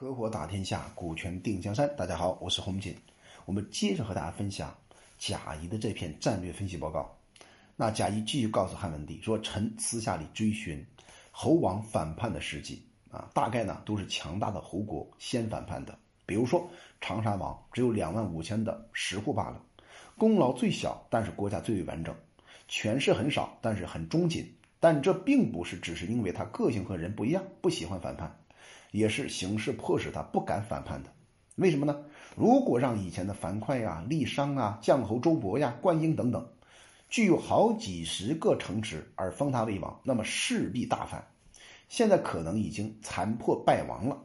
合伙打天下，股权定江山。大家好，我是洪锦。我们接着和大家分享贾谊的这篇战略分析报告。那贾谊继续告诉汉文帝说：“臣私下里追寻侯王反叛的事迹啊，大概呢都是强大的侯国先反叛的。比如说长沙王只有两万五千的十户罢了，功劳最小，但是国家最为完整；权势很少，但是很忠谨。但这并不是只是因为他个性和人不一样，不喜欢反叛。”也是形势迫使他不敢反叛的，为什么呢？如果让以前的樊哙呀、郦商啊、绛侯周勃呀、灌婴等等，具有好几十个城池而封他为王，那么势必大反。现在可能已经残破败亡了。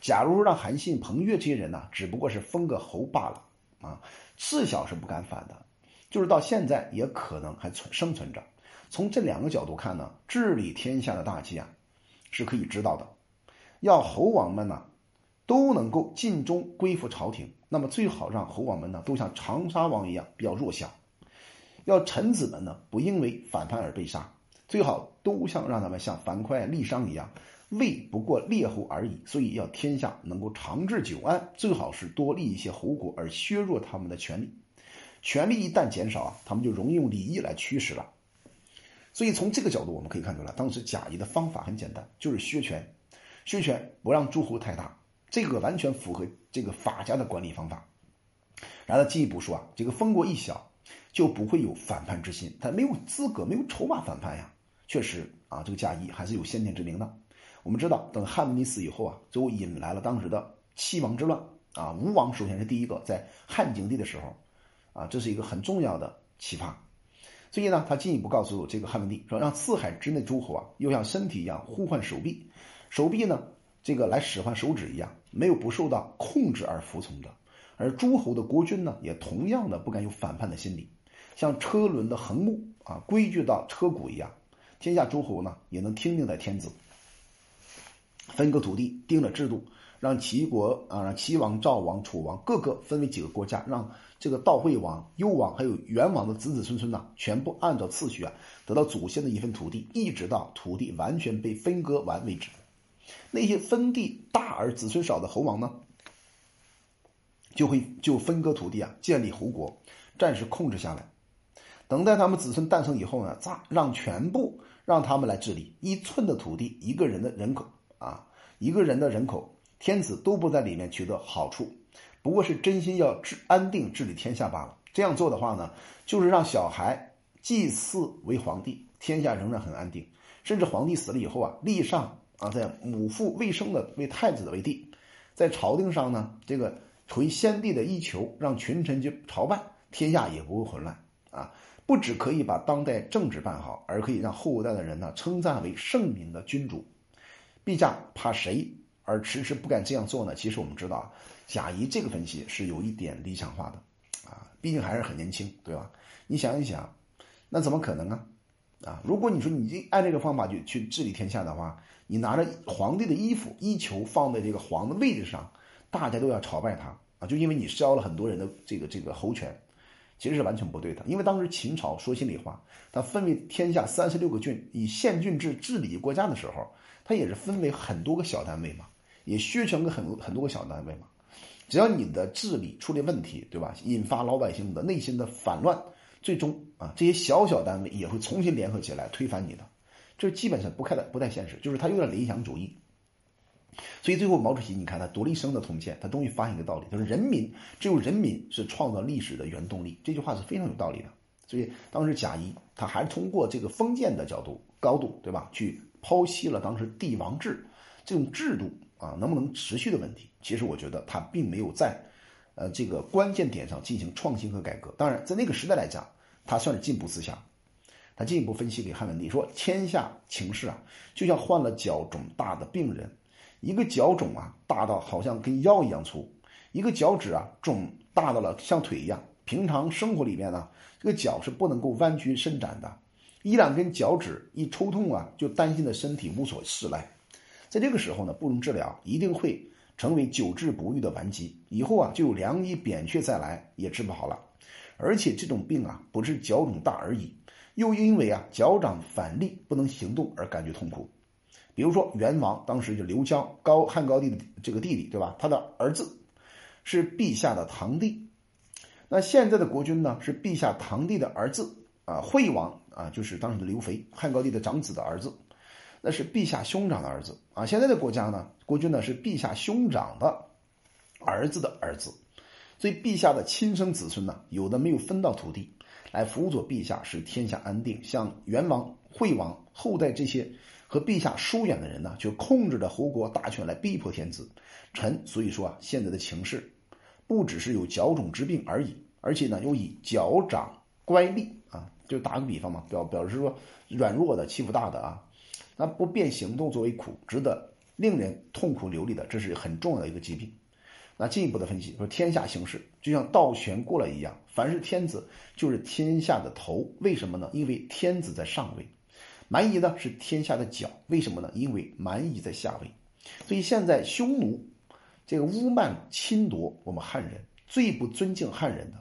假如让韩信、彭越这些人呢，只不过是封个侯罢了啊，自小是不敢反的，就是到现在也可能还存生存着。从这两个角度看呢，治理天下的大计啊，是可以知道的。要侯王们呢都能够尽忠归附朝廷，那么最好让侯王们呢都像长沙王一样比较弱小。要臣子们呢不因为反叛而被杀，最好都像让他们像樊哙、郦商一样，为不过列侯而已。所以要天下能够长治久安，最好是多立一些侯国而削弱他们的权力。权力一旦减少啊，他们就容易用礼义来驱使了。所以从这个角度我们可以看出来，当时贾谊的方法很简单，就是削权。削权不让诸侯太大，这个完全符合这个法家的管理方法。然后进一步说啊，这个封国一小，就不会有反叛之心，他没有资格，没有筹码反叛呀。确实啊，这个贾谊还是有先见之明的。我们知道，等汉文帝死以后啊，就引来了当时的七王之乱啊。吴王首先是第一个，在汉景帝的时候啊，这是一个很重要的启发。所以呢，他进一步告诉这个汉文帝说，让四海之内诸侯啊，又像身体一样呼唤手臂。手臂呢，这个来使唤手指一样，没有不受到控制而服从的。而诸侯的国君呢，也同样的不敢有反叛的心理，像车轮的横木啊，规矩到车骨一样。天下诸侯呢，也能听命在天子，分割土地，定了制度，让齐国啊，让齐王、赵王、楚王各个分为几个国家，让这个悼惠王、幽王还有元王的子子孙孙呢，全部按照次序啊，得到祖先的一份土地，一直到土地完全被分割完为止。那些分地大而子孙少的侯王呢，就会就分割土地啊，建立侯国，暂时控制下来。等待他们子孙诞生以后呢，咋让全部让他们来治理？一寸的土地，一个人的人口啊，一个人的人口，天子都不在里面取得好处，不过是真心要治安定治理天下罢了。这样做的话呢，就是让小孩祭祀为皇帝，天下仍然很安定。甚至皇帝死了以后啊，立上。啊，在母父未生的为太子的为帝，在朝廷上呢，这个垂先帝的衣求，让群臣去朝拜，天下也不会混乱啊！不只可以把当代政治办好，而可以让后代的人呢称赞为圣明的君主。陛下怕谁而迟迟不敢这样做呢？其实我们知道啊，贾谊这个分析是有一点理想化的啊，毕竟还是很年轻，对吧？你想一想，那怎么可能啊？啊，如果你说你按这个方法去去治理天下的话，你拿着皇帝的衣服衣球放在这个皇的位置上，大家都要朝拜他啊，就因为你削了很多人的这个这个侯权，其实是完全不对的。因为当时秦朝说心里话，它分为天下三十六个郡，以县郡制治理国家的时候，它也是分为很多个小单位嘛，也削权个很很多个小单位嘛。只要你的治理出了问题，对吧？引发老百姓的内心的反乱。最终啊，这些小小单位也会重新联合起来推翻你的，这基本上不太不太现实，就是他有点理想主义。所以最后毛主席你看他读了一生的通鉴，他终于发现一个道理，就是人民只有人民是创造历史的原动力。这句话是非常有道理的。所以当时贾谊他还是通过这个封建的角度高度，对吧？去剖析了当时帝王制这种制度啊能不能持续的问题。其实我觉得他并没有在呃这个关键点上进行创新和改革。当然在那个时代来讲。他算是进步思想，他进一步分析给汉文帝说：“天下情势啊，就像患了脚肿大的病人，一个脚肿啊大到好像跟腰一样粗，一个脚趾啊肿大到了像腿一样。平常生活里面呢，这个脚是不能够弯曲伸展的，一两根脚趾一抽痛啊，就担心的身体无所适赖。在这个时候呢，不容治疗，一定会成为久治不愈的顽疾，以后啊就有良医扁鹊再来也治不好了。”而且这种病啊，不是脚肿大而已，又因为啊脚掌反力不能行动而感觉痛苦。比如说元王当时就刘江高汉高帝的这个弟弟，对吧？他的儿子是陛下的堂弟。那现在的国君呢，是陛下堂弟的儿子啊，惠王啊，就是当时的刘肥，汉高帝的长子的儿子，那是陛下兄长的儿子啊。现在的国家呢，国君呢是陛下兄长的儿子的儿子，所以陛下的亲生子孙呢，有的没有分到土地来辅佐陛下，使天下安定。像元王、惠王后代这些。和陛下疏远的人呢，就控制着侯国大权来逼迫天子。臣所以说啊，现在的情势不只是有脚种之病而已，而且呢，又以脚掌乖戾啊，就打个比方嘛，表表示说软弱的欺负大的啊，那不便行动作为苦，值得令人痛苦流离的，这是很重要的一个疾病。那进一步的分析说，天下形势就像倒悬过来一样，凡是天子就是天下的头，为什么呢？因为天子在上位。蛮夷呢是天下的脚，为什么呢？因为蛮夷在下位，所以现在匈奴这个污慢侵夺我们汉人，最不尊敬汉人的，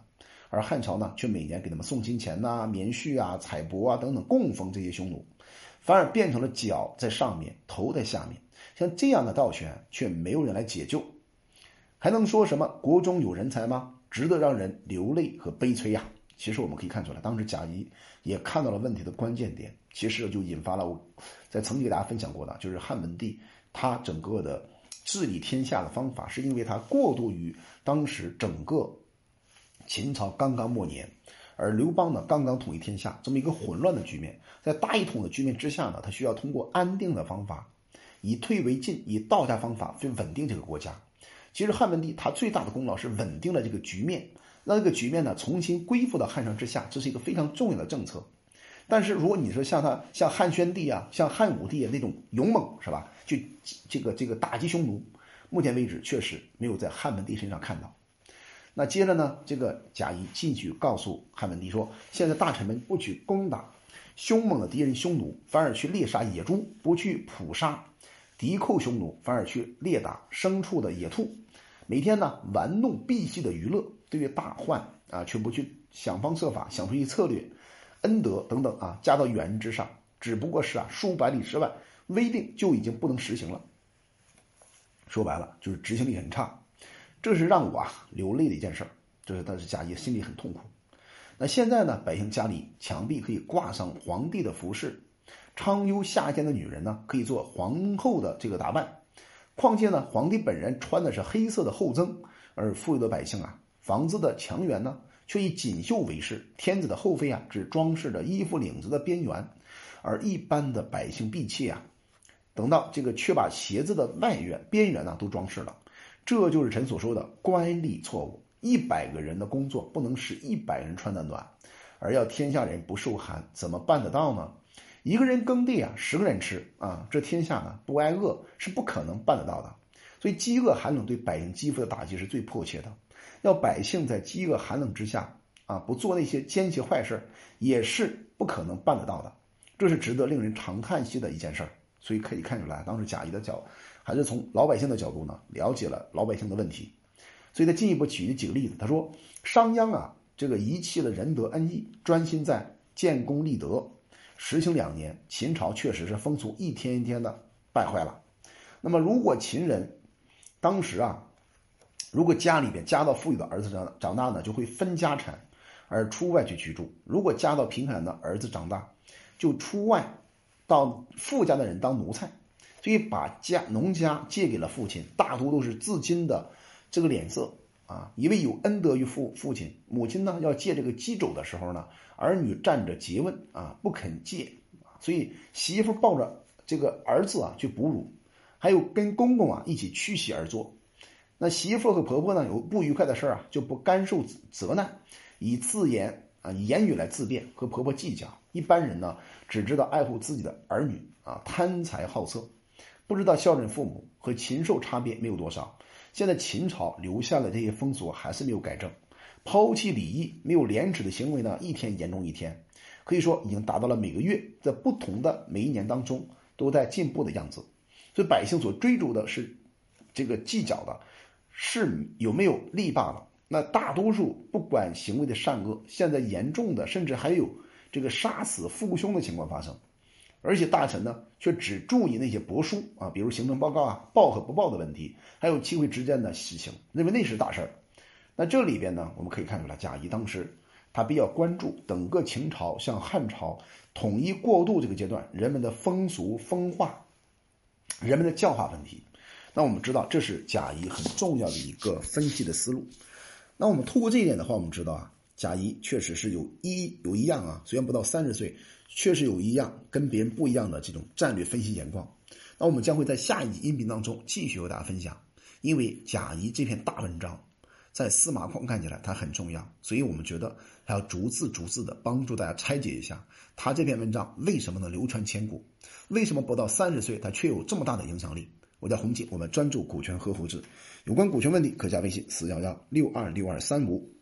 而汉朝呢却每年给他们送金钱呐、棉絮啊、彩帛啊等等供奉这些匈奴，反而变成了脚在上面，头在下面。像这样的倒悬，却没有人来解救，还能说什么国中有人才吗？值得让人流泪和悲催呀！其实我们可以看出来，当时贾谊也看到了问题的关键点。其实就引发了我在曾经给大家分享过的，就是汉文帝他整个的治理天下的方法，是因为他过渡于当时整个秦朝刚刚末年，而刘邦呢刚刚统一天下，这么一个混乱的局面，在大一统的局面之下呢，他需要通过安定的方法，以退为进，以道家方法去稳定这个国家。其实汉文帝他最大的功劳是稳定了这个局面，让这个局面呢重新归附到汉上之下，这是一个非常重要的政策。但是如果你说像他像汉宣帝啊，像汉武帝啊那种勇猛是吧？就这个这个打击匈奴，目前为止确实没有在汉文帝身上看到。那接着呢，这个贾谊进去告诉汉文帝说：现在大臣们不去攻打凶猛的敌人匈奴，反而去猎杀野猪；不去捕杀敌寇匈奴，反而去猎打牲畜的野兔。每天呢玩弄婢戏的娱乐，对于大患啊，却不去想方设法想出一策略。恩德等等啊，加到远人之上，只不过是啊数百里之外，威定就已经不能实行了。说白了就是执行力很差，这是让我啊流泪的一件事儿。这是但是贾谊心里很痛苦。那现在呢，百姓家里墙壁可以挂上皇帝的服饰，昌幽下贱的女人呢可以做皇后的这个打扮。况且呢，皇帝本人穿的是黑色的厚增，而富有的百姓啊，房子的墙垣呢。却以锦绣为饰，天子的后妃啊，只装饰着衣服领子的边缘，而一般的百姓婢妾啊，等到这个却把鞋子的外缘边缘呢都装饰了，这就是臣所说的官吏错误。一百个人的工作不能使一百人穿得暖，而要天下人不受寒，怎么办得到呢？一个人耕地啊，十个人吃啊，这天下呢不挨饿是不可能办得到的。所以饥饿寒冷对百姓肌肤的打击是最迫切的。要百姓在饥饿寒冷之下啊，不做那些奸邪坏事，也是不可能办得到的。这是值得令人长叹息的一件事儿。所以可以看出来，当时贾谊的角还是从老百姓的角度呢，了解了老百姓的问题。所以他进一步举了几个例子，他说：商鞅啊，这个遗弃了仁德恩义，专心在建功立德，实行两年，秦朝确实是风俗一天一天的败坏了。那么如果秦人当时啊。如果家里边家道富裕的儿子长长大呢，就会分家产，而出外去居住；如果家道贫寒的儿子长大，就出外到富家的人当奴才，所以把家农家借给了父亲，大多都是自今的这个脸色啊，因为有恩德于父父亲，母亲呢要借这个鸡肘的时候呢，儿女站着诘问啊，不肯借，所以媳妇抱着这个儿子啊去哺乳，还有跟公公啊一起驱洗而坐。那媳妇和婆婆呢，有不愉快的事儿啊，就不甘受责难，以自言啊，以言语来自辩，和婆婆计较。一般人呢，只知道爱护自己的儿女啊，贪财好色，不知道孝顺父母和禽兽差别没有多少。现在秦朝留下的这些风俗，还是没有改正，抛弃礼义、没有廉耻的行为呢，一天严重一天，可以说已经达到了每个月在不同的每一年当中都在进步的样子。所以百姓所追逐的是这个计较的。是有没有利罢了？那大多数不管行为的善恶，现在严重的甚至还有这个杀死父兄的情况发生。而且大臣呢却只注意那些帛书啊，比如行政报告啊、报和不报的问题，还有机会之间的事情，认为那是大事儿。那这里边呢，我们可以看出来，贾谊当时他比较关注整个秦朝向汉朝统一过渡这个阶段人们的风俗风化、人们的教化问题。那我们知道，这是贾谊很重要的一个分析的思路。那我们通过这一点的话，我们知道啊，贾谊确实是有一有一样啊，虽然不到三十岁，确实有一样跟别人不一样的这种战略分析眼光。那我们将会在下一集音频当中继续和大家分享，因为贾谊这篇大文章在司马光看起来它很重要，所以我们觉得还要逐字逐字的帮助大家拆解一下他这篇文章为什么能流传千古，为什么不到三十岁他却有这么大的影响力。我叫洪锦，我们专注股权呵护制，有关股权问题可加微信四幺幺六二六二三五。